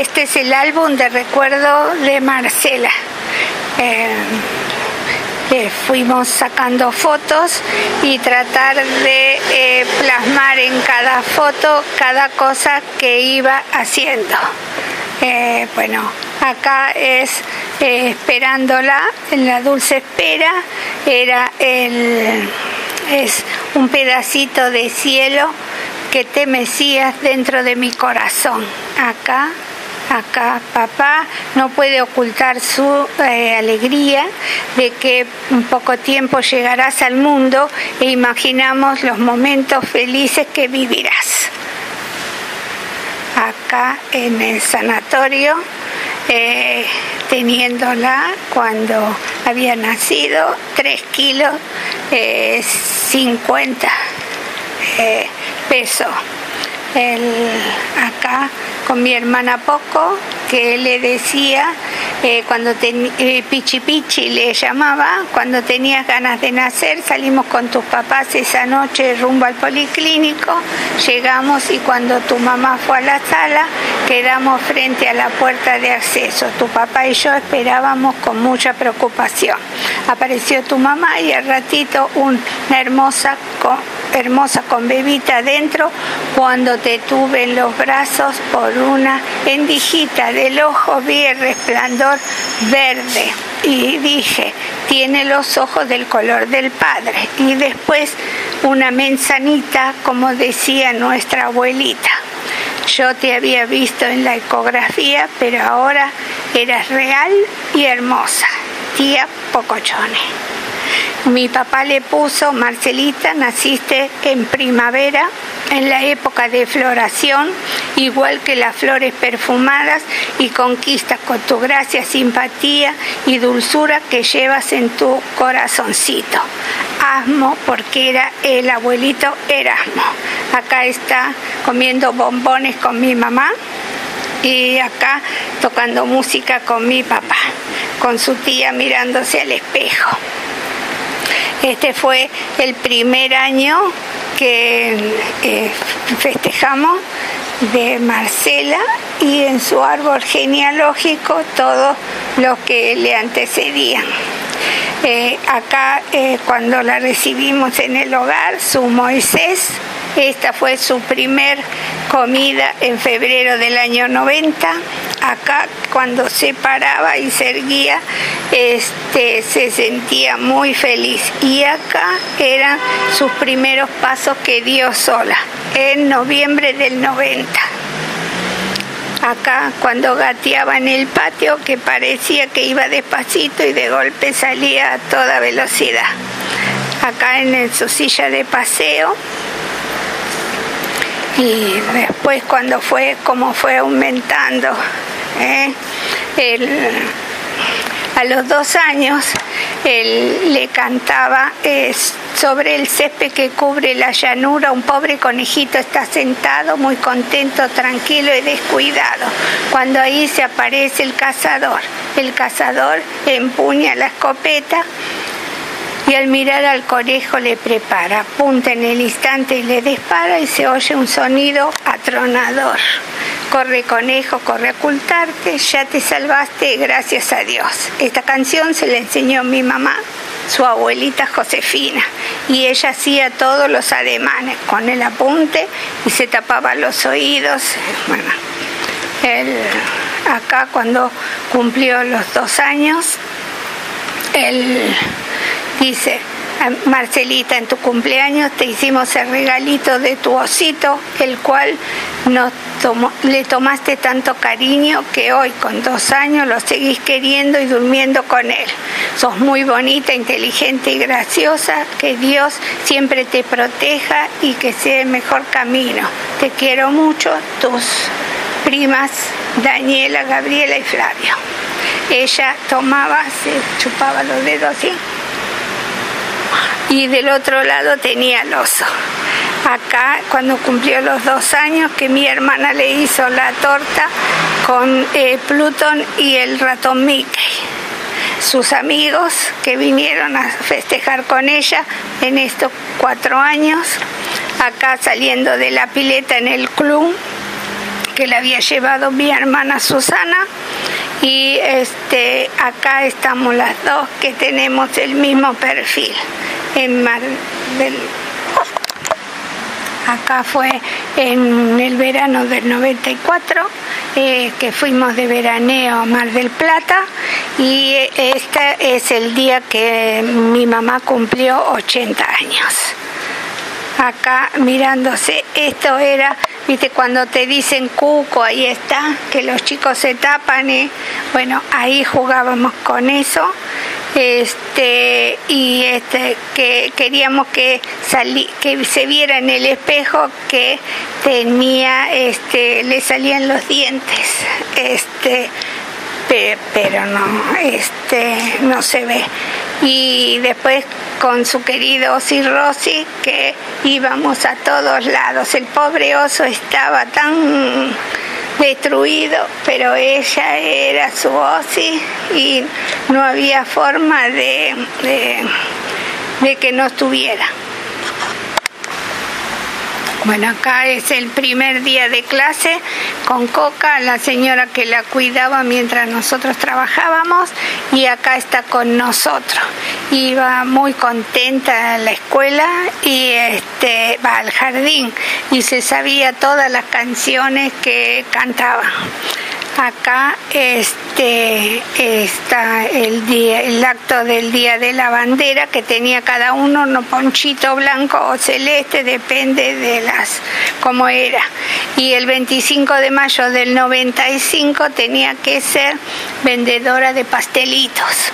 Este es el álbum de recuerdo de Marcela. Eh, fuimos sacando fotos y tratar de eh, plasmar en cada foto cada cosa que iba haciendo. Eh, bueno, acá es eh, esperándola, en la dulce espera, era el, es un pedacito de cielo que te mecías dentro de mi corazón. Acá acá papá no puede ocultar su eh, alegría de que en poco tiempo llegarás al mundo e imaginamos los momentos felices que vivirás. Acá en el sanatorio, eh, teniéndola cuando había nacido, 3 kilos, 50 eh, pesos. acá con mi hermana Poco, que le decía, eh, cuando eh, Pichi Pichi le llamaba, cuando tenías ganas de nacer, salimos con tus papás esa noche rumbo al policlínico, llegamos y cuando tu mamá fue a la sala, quedamos frente a la puerta de acceso. Tu papá y yo esperábamos con mucha preocupación. Apareció tu mamá y al ratito una hermosa hermosa con bebita adentro cuando te tuve en los brazos por una endijita del ojo vi el resplandor verde y dije, tiene los ojos del color del padre. Y después una manzanita, como decía nuestra abuelita. Yo te había visto en la ecografía, pero ahora eras real y hermosa. Tía Pocochone. Mi papá le puso, Marcelita, naciste en primavera, en la época de floración, igual que las flores perfumadas y conquistas con tu gracia, simpatía y dulzura que llevas en tu corazoncito. Asmo, porque era el abuelito Erasmo. Acá está comiendo bombones con mi mamá y acá tocando música con mi papá, con su tía mirándose al espejo. Este fue el primer año que eh, festejamos de Marcela y en su árbol genealógico todos los que le antecedían. Eh, acá eh, cuando la recibimos en el hogar, su Moisés, esta fue su primer comida en febrero del año 90. Acá cuando se paraba y se erguía, este, se sentía muy feliz. Y acá eran sus primeros pasos que dio sola, en noviembre del 90 acá cuando gateaba en el patio que parecía que iba despacito y de golpe salía a toda velocidad. Acá en su silla de paseo y después cuando fue como fue aumentando ¿eh? a los dos años él le cantaba sobre el césped que cubre la llanura, un pobre conejito está sentado muy contento, tranquilo y descuidado. Cuando ahí se aparece el cazador, el cazador empuña la escopeta y al mirar al conejo le prepara, apunta en el instante y le dispara y se oye un sonido atronador. Corre conejo, corre a ocultarte, ya te salvaste, gracias a Dios. Esta canción se la enseñó mi mamá, su abuelita Josefina, y ella hacía todos los ademanes con el apunte y se tapaba los oídos. Bueno, acá cuando cumplió los dos años, él Dice, Marcelita, en tu cumpleaños te hicimos el regalito de tu osito, el cual nos le tomaste tanto cariño que hoy con dos años lo seguís queriendo y durmiendo con él. Sos muy bonita, inteligente y graciosa, que Dios siempre te proteja y que sea el mejor camino. Te quiero mucho, tus primas Daniela, Gabriela y Flavio. Ella tomaba, se chupaba los dedos así y del otro lado tenía el oso. Acá, cuando cumplió los dos años, que mi hermana le hizo la torta con eh, Plutón y el ratón Mickey. Sus amigos que vinieron a festejar con ella en estos cuatro años, acá saliendo de la pileta en el club, que la había llevado mi hermana Susana y este acá estamos las dos que tenemos el mismo perfil en Mar del acá fue en el verano del 94 eh, que fuimos de veraneo a Mar del Plata. Y este es el día que mi mamá cumplió 80 años acá mirándose. Esto era, viste, cuando te dicen cuco, ahí está, que los chicos se tapan, y bueno, ahí jugábamos con eso. Este, y este, que queríamos que, que se viera en el espejo que tenía, este, le salían los dientes. Este, pero no, este, no se ve. Y después con su querido Osi Rossi, que íbamos a todos lados. El pobre oso estaba tan destruido, pero ella era su Osi y no había forma de, de, de que no estuviera. Bueno, acá es el primer día de clase con Coca, la señora que la cuidaba mientras nosotros trabajábamos, y acá está con nosotros. Iba muy contenta a la escuela y este, va al jardín y se sabía todas las canciones que cantaba. Acá este, está el, día, el acto del Día de la Bandera que tenía cada uno, un ponchito blanco o celeste, depende de las cómo era. Y el 25 de mayo del 95 tenía que ser vendedora de pastelitos.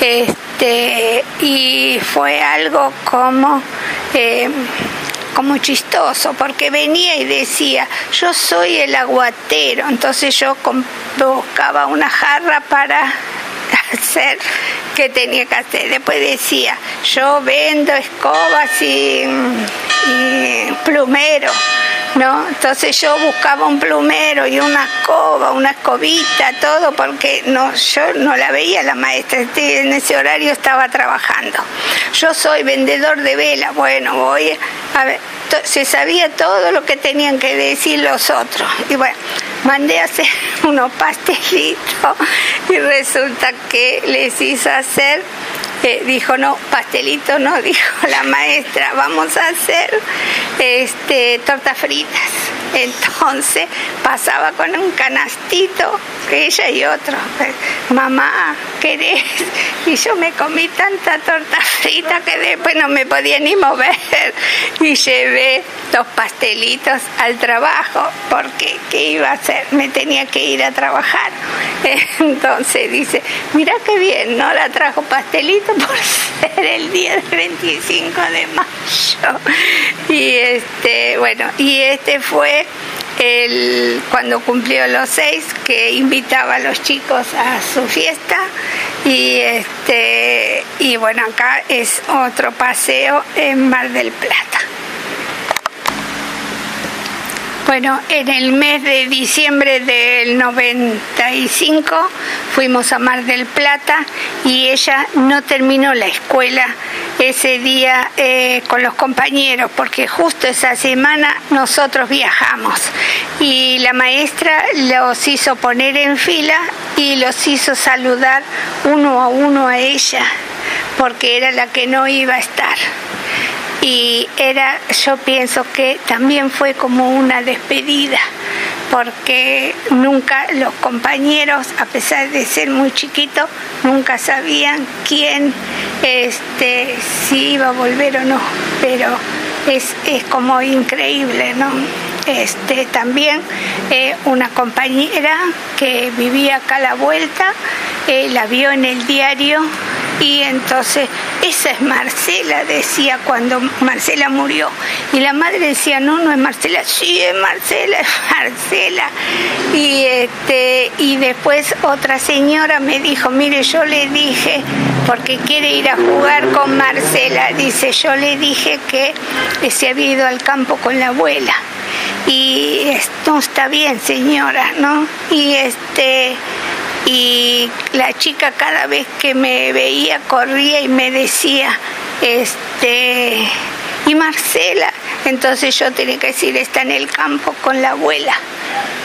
Este, y fue algo como... Eh, como chistoso, porque venía y decía, yo soy el aguatero, entonces yo buscaba una jarra para hacer que tenía que hacer. Después decía, yo vendo escobas y, y plumero. ¿No? Entonces yo buscaba un plumero y una escoba, una escobita, todo, porque no, yo no la veía la maestra, este, en ese horario estaba trabajando. Yo soy vendedor de vela, bueno, voy a ver, se sabía todo lo que tenían que decir los otros. Y bueno, mandé a hacer unos pastelitos y resulta que les hice hacer dijo, no, pastelito no, dijo la maestra, vamos a hacer este, tortas fritas. Entonces pasaba con un canastito, ella y otro, mamá, ¿querés? Y yo me comí tanta torta frita que después no me podía ni mover y llevé dos pastelitos al trabajo porque ¿qué iba a hacer? Me tenía que ir a trabajar. Entonces dice, mira qué bien, ¿no? La trajo pastelito por ser el día del 25 de mayo. Y este, bueno, y este fue el, cuando cumplió los seis, que invitaba a los chicos a su fiesta. Y este, y bueno, acá es otro paseo en Mar del Plata. Bueno, en el mes de diciembre del 95 fuimos a Mar del Plata y ella no terminó la escuela ese día eh, con los compañeros porque justo esa semana nosotros viajamos. Y la maestra los hizo poner en fila y los hizo saludar uno a uno a ella porque era la que no iba a estar. Y era, yo pienso que también fue como una despedida, porque nunca los compañeros, a pesar de ser muy chiquitos, nunca sabían quién, este, si iba a volver o no, pero es, es como increíble, ¿no? Este, también eh, una compañera que vivía acá a la vuelta, eh, la vio en el diario y entonces, esa es Marcela, decía cuando Marcela murió. Y la madre decía, no, no es Marcela, sí es Marcela, es Marcela. Y, este, y después otra señora me dijo, mire, yo le dije, porque quiere ir a jugar con Marcela, dice, yo le dije que se había ido al campo con la abuela. Y esto está bien, señora, ¿no? Y este y la chica cada vez que me veía corría y me decía, este, y Marcela, entonces yo tenía que decir, está en el campo con la abuela,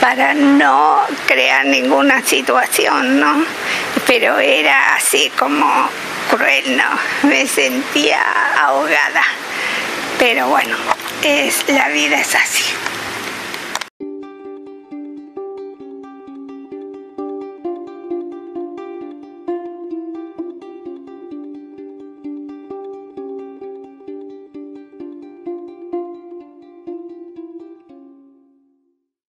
para no crear ninguna situación, ¿no? Pero era así como cruel, ¿no? Me sentía ahogada. Pero bueno, es, la vida es así.